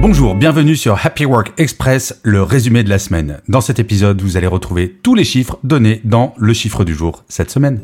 Bonjour, bienvenue sur Happy Work Express, le résumé de la semaine. Dans cet épisode, vous allez retrouver tous les chiffres donnés dans le chiffre du jour cette semaine.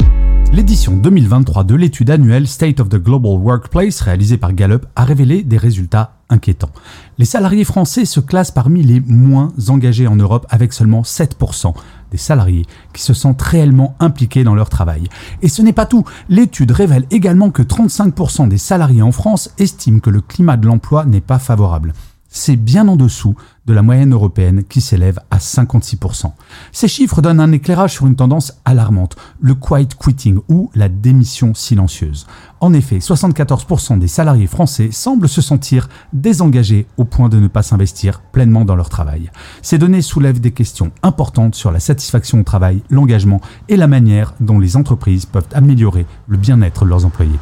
L'édition 2023 de l'étude annuelle State of the Global Workplace réalisée par Gallup a révélé des résultats inquiétants. Les salariés français se classent parmi les moins engagés en Europe avec seulement 7% des salariés qui se sentent réellement impliqués dans leur travail. Et ce n'est pas tout, l'étude révèle également que 35% des salariés en France estiment que le climat de l'emploi n'est pas favorable c'est bien en dessous de la moyenne européenne qui s'élève à 56%. Ces chiffres donnent un éclairage sur une tendance alarmante, le quiet quitting ou la démission silencieuse. En effet, 74% des salariés français semblent se sentir désengagés au point de ne pas s'investir pleinement dans leur travail. Ces données soulèvent des questions importantes sur la satisfaction au travail, l'engagement et la manière dont les entreprises peuvent améliorer le bien-être de leurs employés.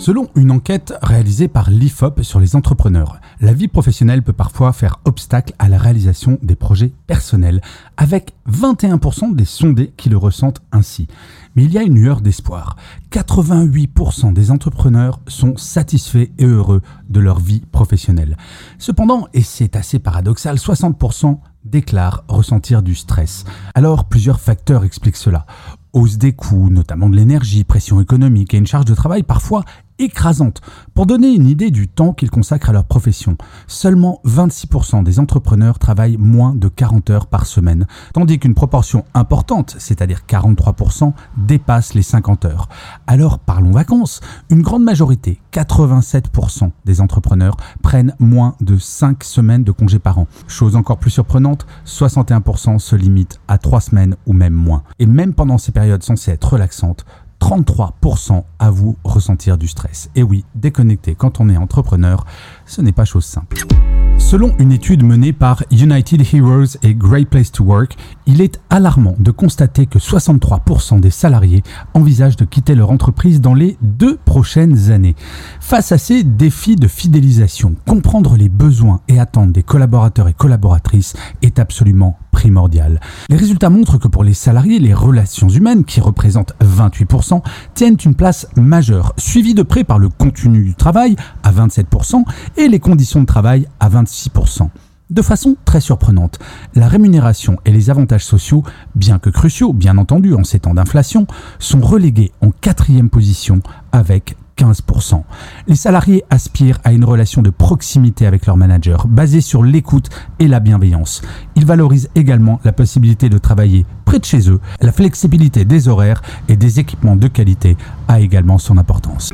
Selon une enquête réalisée par l'IFOP sur les entrepreneurs, la vie professionnelle peut parfois faire obstacle à la réalisation des projets personnels, avec 21% des sondés qui le ressentent ainsi. Mais il y a une lueur d'espoir. 88% des entrepreneurs sont satisfaits et heureux de leur vie professionnelle. Cependant, et c'est assez paradoxal, 60% déclarent ressentir du stress. Alors, plusieurs facteurs expliquent cela hausse des coûts, notamment de l'énergie, pression économique et une charge de travail parfois écrasante. Pour donner une idée du temps qu'ils consacrent à leur profession, seulement 26% des entrepreneurs travaillent moins de 40 heures par semaine, tandis qu'une proportion importante, c'est-à-dire 43%, dépasse les 50 heures. Alors parlons vacances. Une grande majorité, 87% des entrepreneurs, prennent moins de 5 semaines de congés par an. Chose encore plus surprenante, 61% se limitent à 3 semaines ou même moins. Et même pendant ces périodes censées être relaxantes, 33% avouent ressentir du stress. Et oui, déconnecter quand on est entrepreneur, ce n'est pas chose simple. Selon une étude menée par United Heroes et Great Place to Work, il est alarmant de constater que 63% des salariés envisagent de quitter leur entreprise dans les deux prochaines années. Face à ces défis de fidélisation, comprendre les besoins et attentes des collaborateurs et collaboratrices est absolument primordial. Les résultats montrent que pour les salariés, les relations humaines, qui représentent 28%, tiennent une place majeure, suivies de près par le contenu du travail à 27% et les conditions de travail à 26%. De façon très surprenante, la rémunération et les avantages sociaux, bien que cruciaux, bien entendu en ces temps d'inflation, sont relégués en quatrième position avec 15%. Les salariés aspirent à une relation de proximité avec leur manager, basée sur l'écoute et la bienveillance. Ils valorisent également la possibilité de travailler près de chez eux. La flexibilité des horaires et des équipements de qualité a également son importance.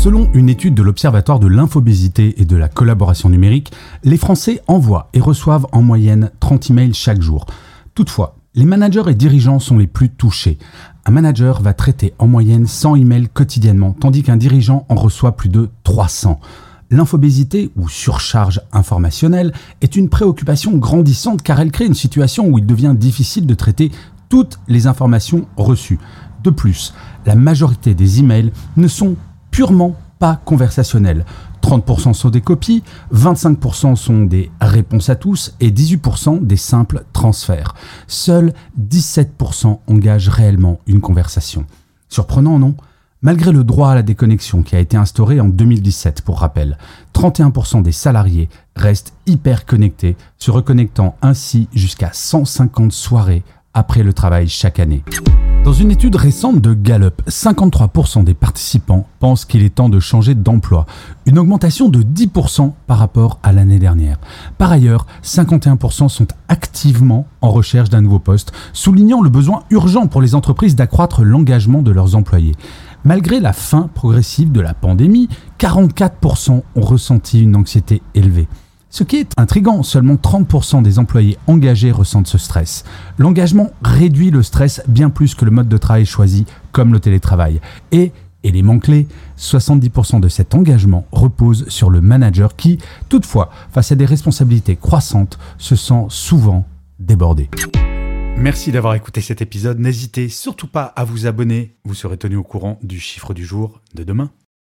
Selon une étude de l'Observatoire de l'infobésité et de la collaboration numérique, les Français envoient et reçoivent en moyenne 30 emails chaque jour. Toutefois, les managers et dirigeants sont les plus touchés. Un manager va traiter en moyenne 100 emails quotidiennement, tandis qu'un dirigeant en reçoit plus de 300. L'infobésité ou surcharge informationnelle est une préoccupation grandissante car elle crée une situation où il devient difficile de traiter toutes les informations reçues. De plus, la majorité des emails ne sont purement pas conversationnels. 30% sont des copies, 25% sont des réponses à tous et 18% des simples transferts. Seuls 17% engagent réellement une conversation. Surprenant, non? Malgré le droit à la déconnexion qui a été instauré en 2017 pour rappel, 31% des salariés restent hyper connectés, se reconnectant ainsi jusqu'à 150 soirées après le travail chaque année. Dans une étude récente de Gallup, 53% des participants pensent qu'il est temps de changer d'emploi, une augmentation de 10% par rapport à l'année dernière. Par ailleurs, 51% sont activement en recherche d'un nouveau poste, soulignant le besoin urgent pour les entreprises d'accroître l'engagement de leurs employés. Malgré la fin progressive de la pandémie, 44% ont ressenti une anxiété élevée. Ce qui est intrigant, seulement 30% des employés engagés ressentent ce stress. L'engagement réduit le stress bien plus que le mode de travail choisi, comme le télétravail. Et Élément clé, 70% de cet engagement repose sur le manager qui, toutefois, face à des responsabilités croissantes, se sent souvent débordé. Merci d'avoir écouté cet épisode. N'hésitez surtout pas à vous abonner. Vous serez tenu au courant du chiffre du jour de demain.